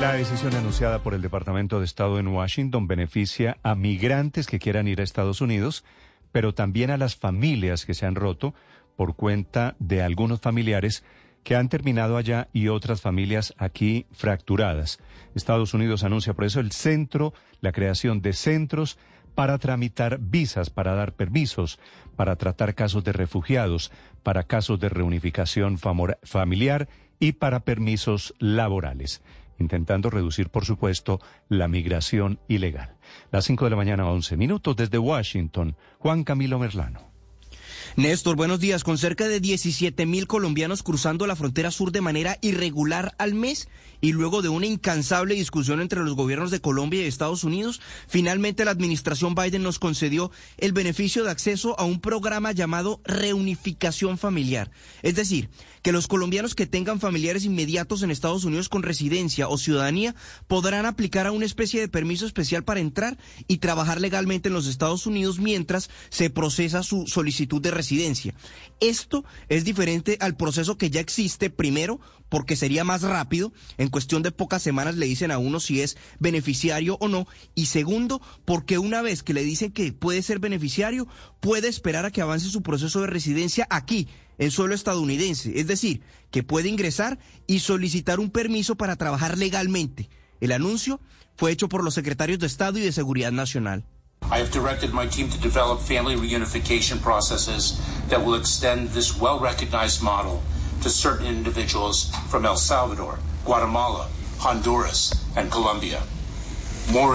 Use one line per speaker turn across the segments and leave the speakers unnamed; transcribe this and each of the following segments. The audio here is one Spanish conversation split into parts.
La decisión anunciada por el Departamento de Estado en Washington beneficia a migrantes que quieran ir a Estados Unidos, pero también a las familias que se han roto por cuenta de algunos familiares que han terminado allá y otras familias aquí fracturadas. Estados Unidos anuncia por eso el centro, la creación de centros para tramitar visas, para dar permisos, para tratar casos de refugiados, para casos de reunificación familiar y para permisos laborales, intentando reducir, por supuesto, la migración ilegal. Las 5 de la mañana, 11 minutos desde Washington, Juan Camilo Merlano.
Néstor, buenos días. Con cerca de 17 mil colombianos cruzando la frontera sur de manera irregular al mes y luego de una incansable discusión entre los gobiernos de Colombia y Estados Unidos, finalmente la administración Biden nos concedió el beneficio de acceso a un programa llamado reunificación familiar. Es decir, que los colombianos que tengan familiares inmediatos en Estados Unidos con residencia o ciudadanía podrán aplicar a una especie de permiso especial para entrar y trabajar legalmente en los Estados Unidos mientras se procesa su solicitud de residencia. Esto es diferente al proceso que ya existe, primero, porque sería más rápido, en cuestión de pocas semanas le dicen a uno si es beneficiario o no, y segundo, porque una vez que le dicen que puede ser beneficiario, puede esperar a que avance su proceso de residencia aquí, en suelo estadounidense, es decir, que puede ingresar y solicitar un permiso para trabajar legalmente. El anuncio fue hecho por los secretarios de Estado y de Seguridad Nacional.
I have directed my team to develop family reunification processes that will extend this well-recognized model to certain individuals from El Salvador, Guatemala, Honduras, and Colombia.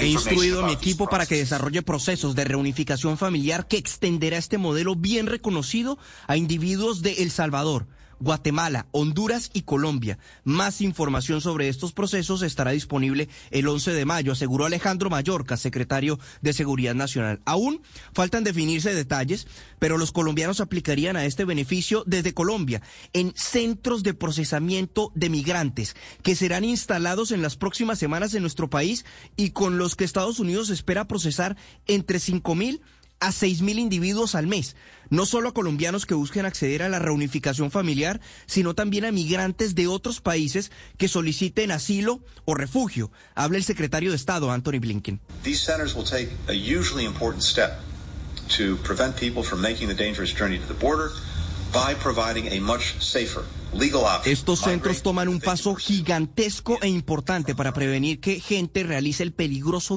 He instruido a mi equipo para que desarrolle procesos de reunificación familiar que extenderá este modelo bien reconocido a individuos de El Salvador, Guatemala, Honduras y Colombia. Más información sobre estos procesos estará disponible el 11 de mayo, aseguró Alejandro Mallorca, secretario de Seguridad Nacional. Aún faltan definirse detalles, pero los colombianos aplicarían a este beneficio desde Colombia en centros de procesamiento de migrantes que serán instalados en las próximas semanas en nuestro país y con los que Estados Unidos espera procesar entre 5 mil a 6.000 individuos al mes, no solo a colombianos que busquen acceder a la reunificación familiar, sino también a migrantes de otros países que soliciten asilo o refugio. Habla el secretario de Estado, Anthony Blinken.
These centers will take a hugely important step to prevent people from making the dangerous journey to the border by providing a much safer
estos centros toman un paso gigantesco e importante para prevenir que gente realice el peligroso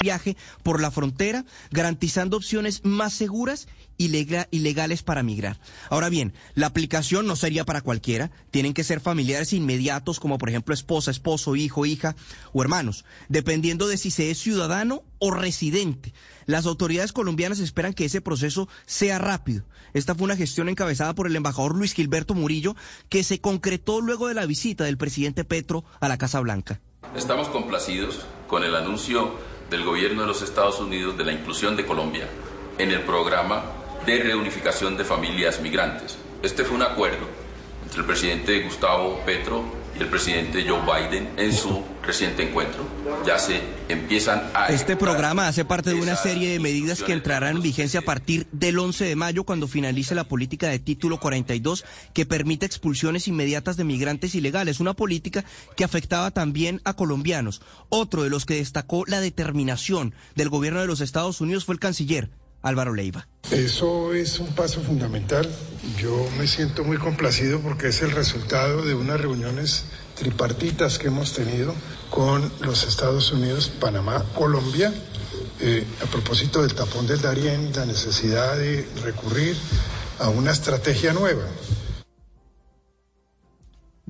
Viaje por la frontera, garantizando opciones más seguras y legales para migrar. Ahora bien, la aplicación no sería para cualquiera. Tienen que ser familiares inmediatos, como por ejemplo esposa, esposo, hijo, hija o hermanos, dependiendo de si se es ciudadano o residente. Las autoridades colombianas esperan que ese proceso sea rápido. Esta fue una gestión encabezada por el embajador Luis Gilberto Murillo, que se concretó luego de la visita del presidente Petro a la Casa Blanca.
Estamos complacidos con el anuncio del gobierno de los Estados Unidos de la inclusión de Colombia en el programa de reunificación de familias migrantes. Este fue un acuerdo entre el presidente Gustavo Petro el presidente Joe Biden en su reciente encuentro. Ya se empiezan a...
Este programa hace parte de una serie de medidas que entrarán en vigencia a partir del 11 de mayo cuando finalice la política de título 42 que permite expulsiones inmediatas de migrantes ilegales, una política que afectaba también a colombianos. Otro de los que destacó la determinación del gobierno de los Estados Unidos fue el canciller Álvaro Leiva.
Eso es un paso fundamental. Yo me siento muy complacido porque es el resultado de unas reuniones tripartitas que hemos tenido con los Estados Unidos, Panamá, Colombia, eh, a propósito del tapón del Darién, la necesidad de recurrir a una estrategia nueva.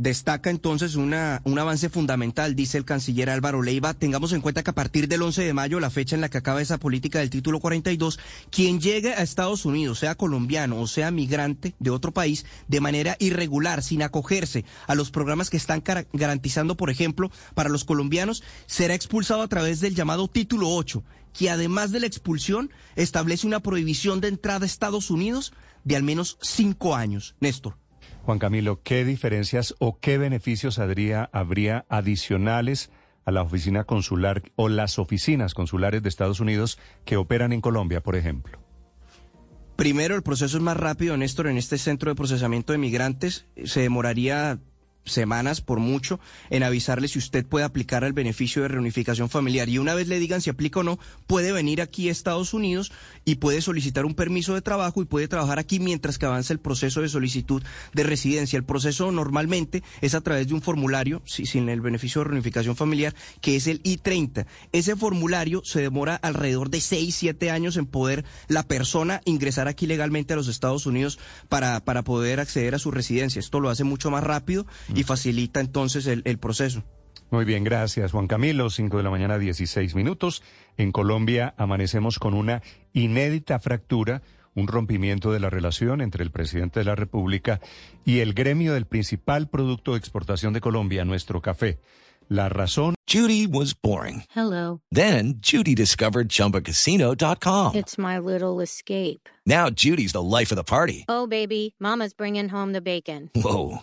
Destaca entonces una, un avance fundamental, dice el canciller Álvaro Leiva. Tengamos en cuenta que a partir del 11 de mayo, la fecha en la que acaba esa política del título 42, quien llegue a Estados Unidos, sea colombiano o sea migrante de otro país, de manera irregular, sin acogerse a los programas que están garantizando, por ejemplo, para los colombianos, será expulsado a través del llamado título 8, que además de la expulsión establece una prohibición de entrada a Estados Unidos de al menos cinco años. Néstor.
Juan Camilo, ¿qué diferencias o qué beneficios habría, adicionales a la oficina consular o las oficinas consulares de Estados Unidos que operan en Colombia, por ejemplo?
Primero, el proceso es más rápido, Néstor, en este centro de procesamiento de migrantes. Se demoraría semanas por mucho en avisarle si usted puede aplicar el beneficio de reunificación familiar y una vez le digan si aplica o no, puede venir aquí a Estados Unidos y puede solicitar un permiso de trabajo y puede trabajar aquí mientras que avanza el proceso de solicitud de residencia. El proceso normalmente es a través de un formulario, sin el beneficio de reunificación familiar, que es el I-30. Ese formulario se demora alrededor de 6, 7 años en poder la persona ingresar aquí legalmente a los Estados Unidos para, para poder acceder a su residencia. Esto lo hace mucho más rápido facilita entonces el, el proceso.
Muy bien, gracias Juan Camilo. 5 de la mañana, 16 minutos. En Colombia amanecemos con una inédita fractura, un rompimiento de la relación entre el presidente de la República y el gremio del principal producto de exportación de Colombia, nuestro café. La razón.
Judy was boring.
Hello.
Then Judy discovered chumbacasino.com.
It's my little escape.
Now Judy's the life of the party.
Oh, baby, Mama's bringing home the bacon.
Whoa.